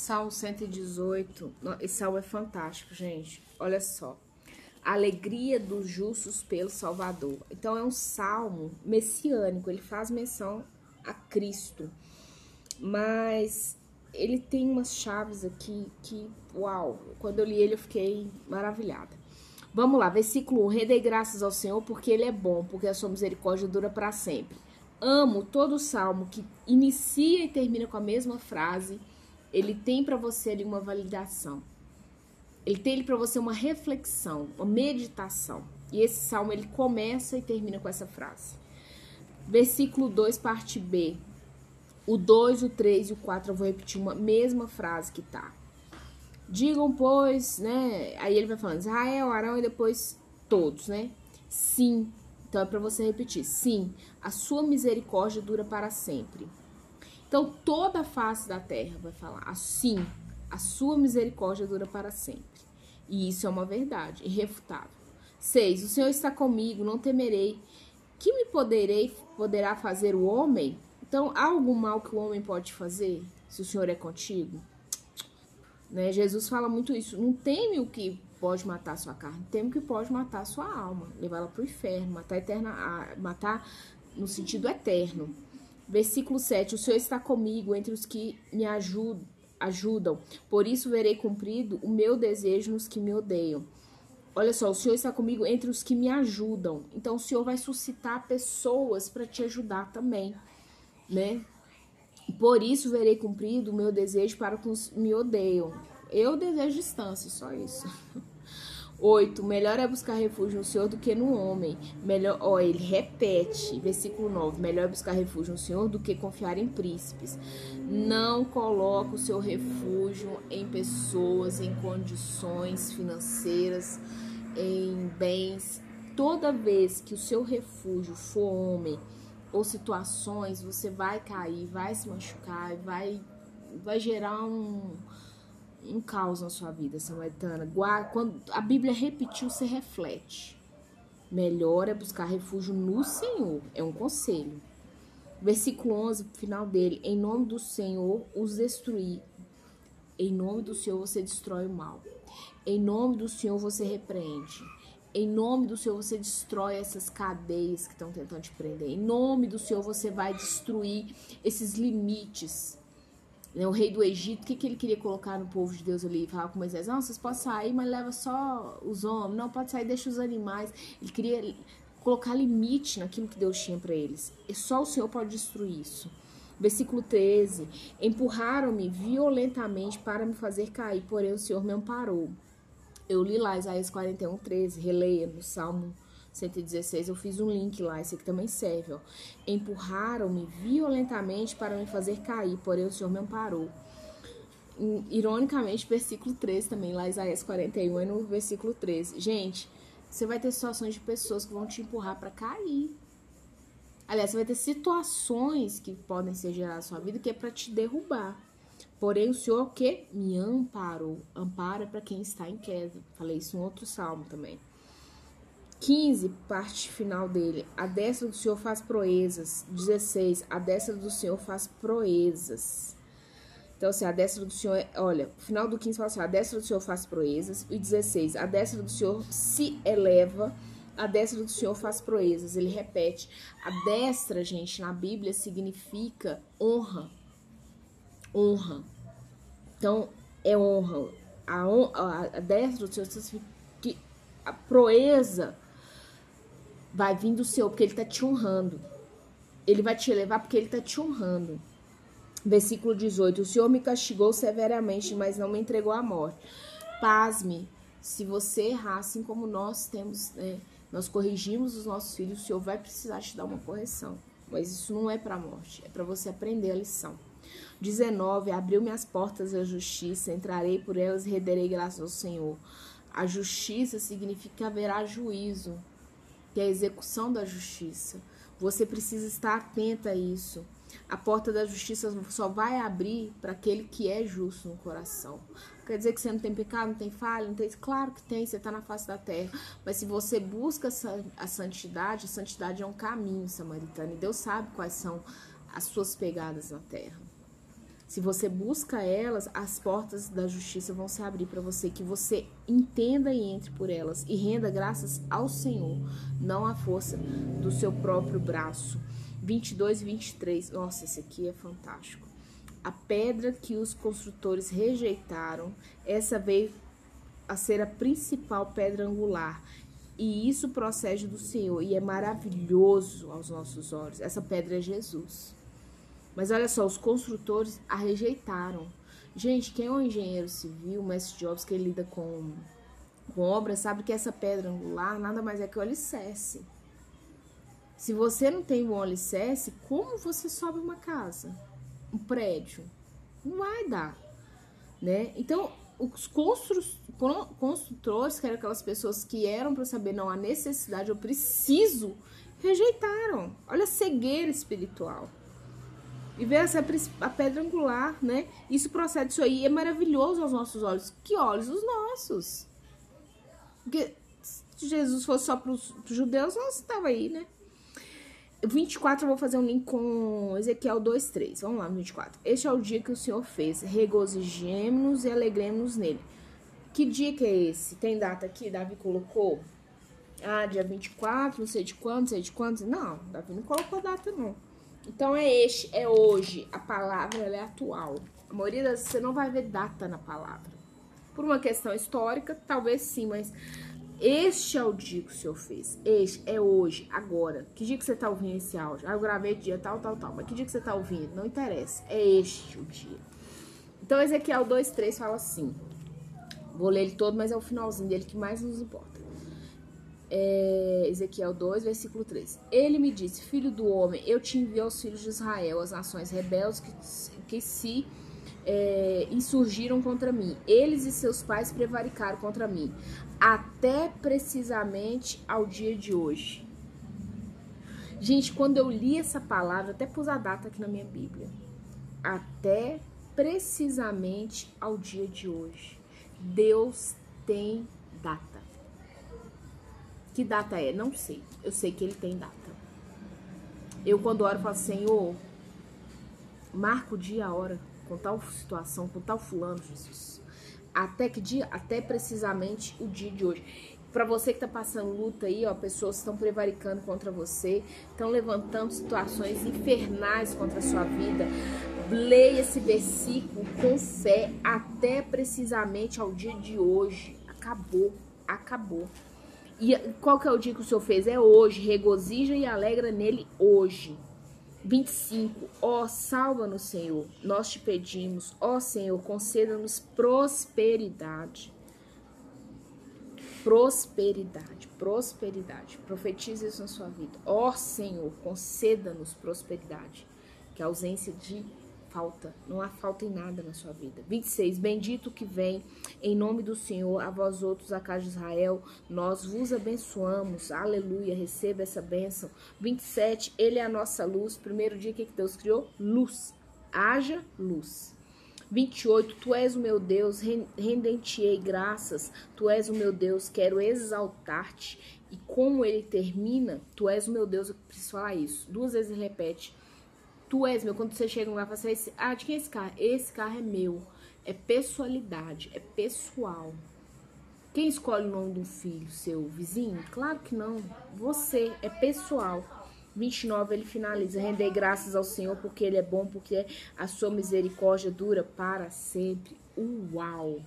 Salmo 118. Esse salmo é fantástico, gente. Olha só. Alegria dos justos pelo Salvador. Então é um salmo messiânico, ele faz menção a Cristo. Mas ele tem umas chaves aqui que, uau, quando eu li ele eu fiquei maravilhada. Vamos lá, versículo 1. Rendei graças ao Senhor porque ele é bom, porque a sua misericórdia dura para sempre. Amo todo salmo que inicia e termina com a mesma frase ele tem para você ali uma validação. Ele tem para você uma reflexão, uma meditação. E esse salmo ele começa e termina com essa frase. Versículo 2, parte B. O 2, o 3 e o 4 eu vou repetir uma mesma frase que tá. Digam, pois, né? Aí ele vai falando Israel, Arão e depois todos, né? Sim. Então é para você repetir. Sim, a sua misericórdia dura para sempre. Então, toda a face da terra vai falar assim: a sua misericórdia dura para sempre. E isso é uma verdade, irrefutável. 6. O Senhor está comigo, não temerei. Que me poderei, poderá fazer o homem? Então, há algum mal que o homem pode fazer se o Senhor é contigo? Né? Jesus fala muito isso. Não teme o que pode matar sua carne, teme o que pode matar sua alma, levar ela para o inferno, matar eterna, matar no sentido eterno. Versículo 7: O Senhor está comigo entre os que me ajudam. Por isso verei cumprido o meu desejo nos que me odeiam. Olha só, o Senhor está comigo entre os que me ajudam. Então o Senhor vai suscitar pessoas para te ajudar também, né? Por isso verei cumprido o meu desejo para os que me odeiam. Eu desejo distância, só isso. 8. Melhor é buscar refúgio no Senhor do que no homem. Melhor, ó, ele repete, versículo 9. Melhor é buscar refúgio no Senhor do que confiar em príncipes. Não coloque o seu refúgio em pessoas, em condições financeiras, em bens. Toda vez que o seu refúgio for homem ou situações, você vai cair, vai se machucar, vai, vai gerar um um caos na sua vida, samaritana. Quando a Bíblia repetiu, você reflete. Melhor é buscar refúgio no Senhor. É um conselho. Versículo 11, final dele. Em nome do Senhor os destruir. Em nome do Senhor você destrói o mal. Em nome do Senhor você repreende. Em nome do Senhor você destrói essas cadeias que estão tentando te prender. Em nome do Senhor você vai destruir esses limites o rei do Egito, o que, que ele queria colocar no povo de Deus ali? Falava com Moisés, não, vocês podem sair, mas leva só os homens. Não, pode sair, deixa os animais. Ele queria colocar limite naquilo que Deus tinha para eles. E só o Senhor pode destruir isso. Versículo 13: Empurraram-me violentamente para me fazer cair, porém o Senhor me amparou. Eu li lá Isaías 41, 13, releia no Salmo 116, eu fiz um link lá, esse aqui também serve, ó. Empurraram-me violentamente para me fazer cair, porém o Senhor me amparou. Ironicamente, versículo 13 também, lá Isaías 41, é no versículo 13. Gente, você vai ter situações de pessoas que vão te empurrar para cair. Aliás, você vai ter situações que podem ser geradas na sua vida que é para te derrubar. Porém, o Senhor que me amparou. Amparo é para quem está em queda. Falei isso em outro salmo também. 15, parte final dele. A destra do Senhor faz proezas. 16, a destra do Senhor faz proezas. Então, assim, a destra do Senhor, olha, o final do 15 fala assim: a destra do Senhor faz proezas. E 16, a destra do Senhor se eleva. A destra do Senhor faz proezas. Ele repete. A destra, gente, na Bíblia significa honra. Honra. Então, é honra. A, a, a destra do Senhor significa que a proeza vai vir do Senhor, porque Ele está te honrando. Ele vai te elevar porque Ele está te honrando. Versículo 18: O Senhor me castigou severamente, mas não me entregou à morte. Pasme, se você errar, assim como nós temos, né, nós corrigimos os nossos filhos, o Senhor vai precisar te dar uma correção. Mas isso não é para a morte, é para você aprender a lição. 19: Abriu-me as portas da justiça, entrarei por elas e renderei graças ao Senhor. A justiça significa haverá juízo que é a execução da justiça. Você precisa estar atenta a isso. A porta da justiça só vai abrir para aquele que é justo no coração. Quer dizer que você não tem pecado, não tem falha, não tem. Claro que tem, você está na face da terra. Mas se você busca a santidade, a santidade é um caminho samaritano. E Deus sabe quais são as suas pegadas na terra. Se você busca elas, as portas da justiça vão se abrir para você, que você entenda e entre por elas e renda graças ao Senhor, não à força do seu próprio braço. 22 e 23. Nossa, esse aqui é fantástico. A pedra que os construtores rejeitaram, essa veio a ser a principal pedra angular. E isso procede do Senhor e é maravilhoso aos nossos olhos. Essa pedra é Jesus. Mas olha só, os construtores a rejeitaram. Gente, quem é um engenheiro civil, mestre Jobs, que lida com, com obras, sabe que essa pedra angular nada mais é que o alicerce. Se você não tem um alicerce, como você sobe uma casa? Um prédio? Não vai dar, né? Então, os construtores, que eram aquelas pessoas que eram para saber, não, a necessidade, eu preciso, rejeitaram. Olha a cegueira espiritual. E ver essa a pedra angular, né? Isso procede, isso aí é maravilhoso aos nossos olhos. Que olhos? Os nossos. Porque se Jesus fosse só para os judeus, não estava aí, né? 24 eu vou fazer um link com Ezequiel 2:3. Vamos lá, 24. Este é o dia que o Senhor fez. Regozijemos e alegremos nele. Que dia que é esse? Tem data aqui? Davi colocou? Ah, dia 24, não sei de quanto, sei de quantos. Não, Davi não colocou data, não. Então é este, é hoje. A palavra é atual. A maioria das vezes você não vai ver data na palavra. Por uma questão histórica, talvez sim, mas este é o dia que o Senhor fez. Este é hoje, agora. Que dia que você tá ouvindo esse áudio? Ah, eu gravei dia tal, tal, tal. Mas que dia que você tá ouvindo? Não interessa. É este o dia. Então, Ezequiel 2,3 fala assim. Vou ler ele todo, mas é o finalzinho dele que mais nos importa. É, Ezequiel 2, versículo 3. Ele me disse: Filho do homem, eu te envio aos filhos de Israel, as nações rebeldes que, que se é, insurgiram contra mim. Eles e seus pais prevaricaram contra mim, até precisamente ao dia de hoje. Gente, quando eu li essa palavra, até pus a data aqui na minha Bíblia. Até precisamente ao dia de hoje. Deus tem data. Que data é? Não sei. Eu sei que ele tem data. Eu, quando oro, falo, Senhor, marca o dia, a hora com tal situação, com tal fulano, Jesus. Até que dia? Até precisamente o dia de hoje. Para você que tá passando luta aí, ó, pessoas estão prevaricando contra você, estão levantando situações infernais contra a sua vida. Leia esse versículo com fé até precisamente ao dia de hoje. Acabou, acabou. E qual que é o dia que o Senhor fez? É hoje. Regozija e alegra nele hoje. 25. Ó, salva-nos, Senhor. Nós te pedimos, ó Senhor, conceda-nos prosperidade. Prosperidade, prosperidade. Profetize isso na sua vida. Ó Senhor, conceda-nos prosperidade. Que a ausência de falta, não há falta em nada na sua vida. 26. Bendito que vem em nome do Senhor, a vós outros, a casa de Israel, nós vos abençoamos. Aleluia, receba essa bênção. 27. Ele é a nossa luz. Primeiro dia que Deus criou, luz. Haja luz. 28. Tu és o meu Deus, rendente-ei graças. Tu és o meu Deus, quero exaltar-te. E como ele termina, tu és o meu Deus, eu preciso falar isso. Duas vezes ele repete Tu és meu. Quando você chega no lugar, você fala assim, ah, de quem é esse carro? Esse carro é meu. É pessoalidade, é pessoal. Quem escolhe o nome do filho? Seu vizinho? Claro que não. Você, é pessoal. 29, ele finaliza. Rendei graças ao Senhor porque Ele é bom, porque a sua misericórdia dura para sempre. Uau!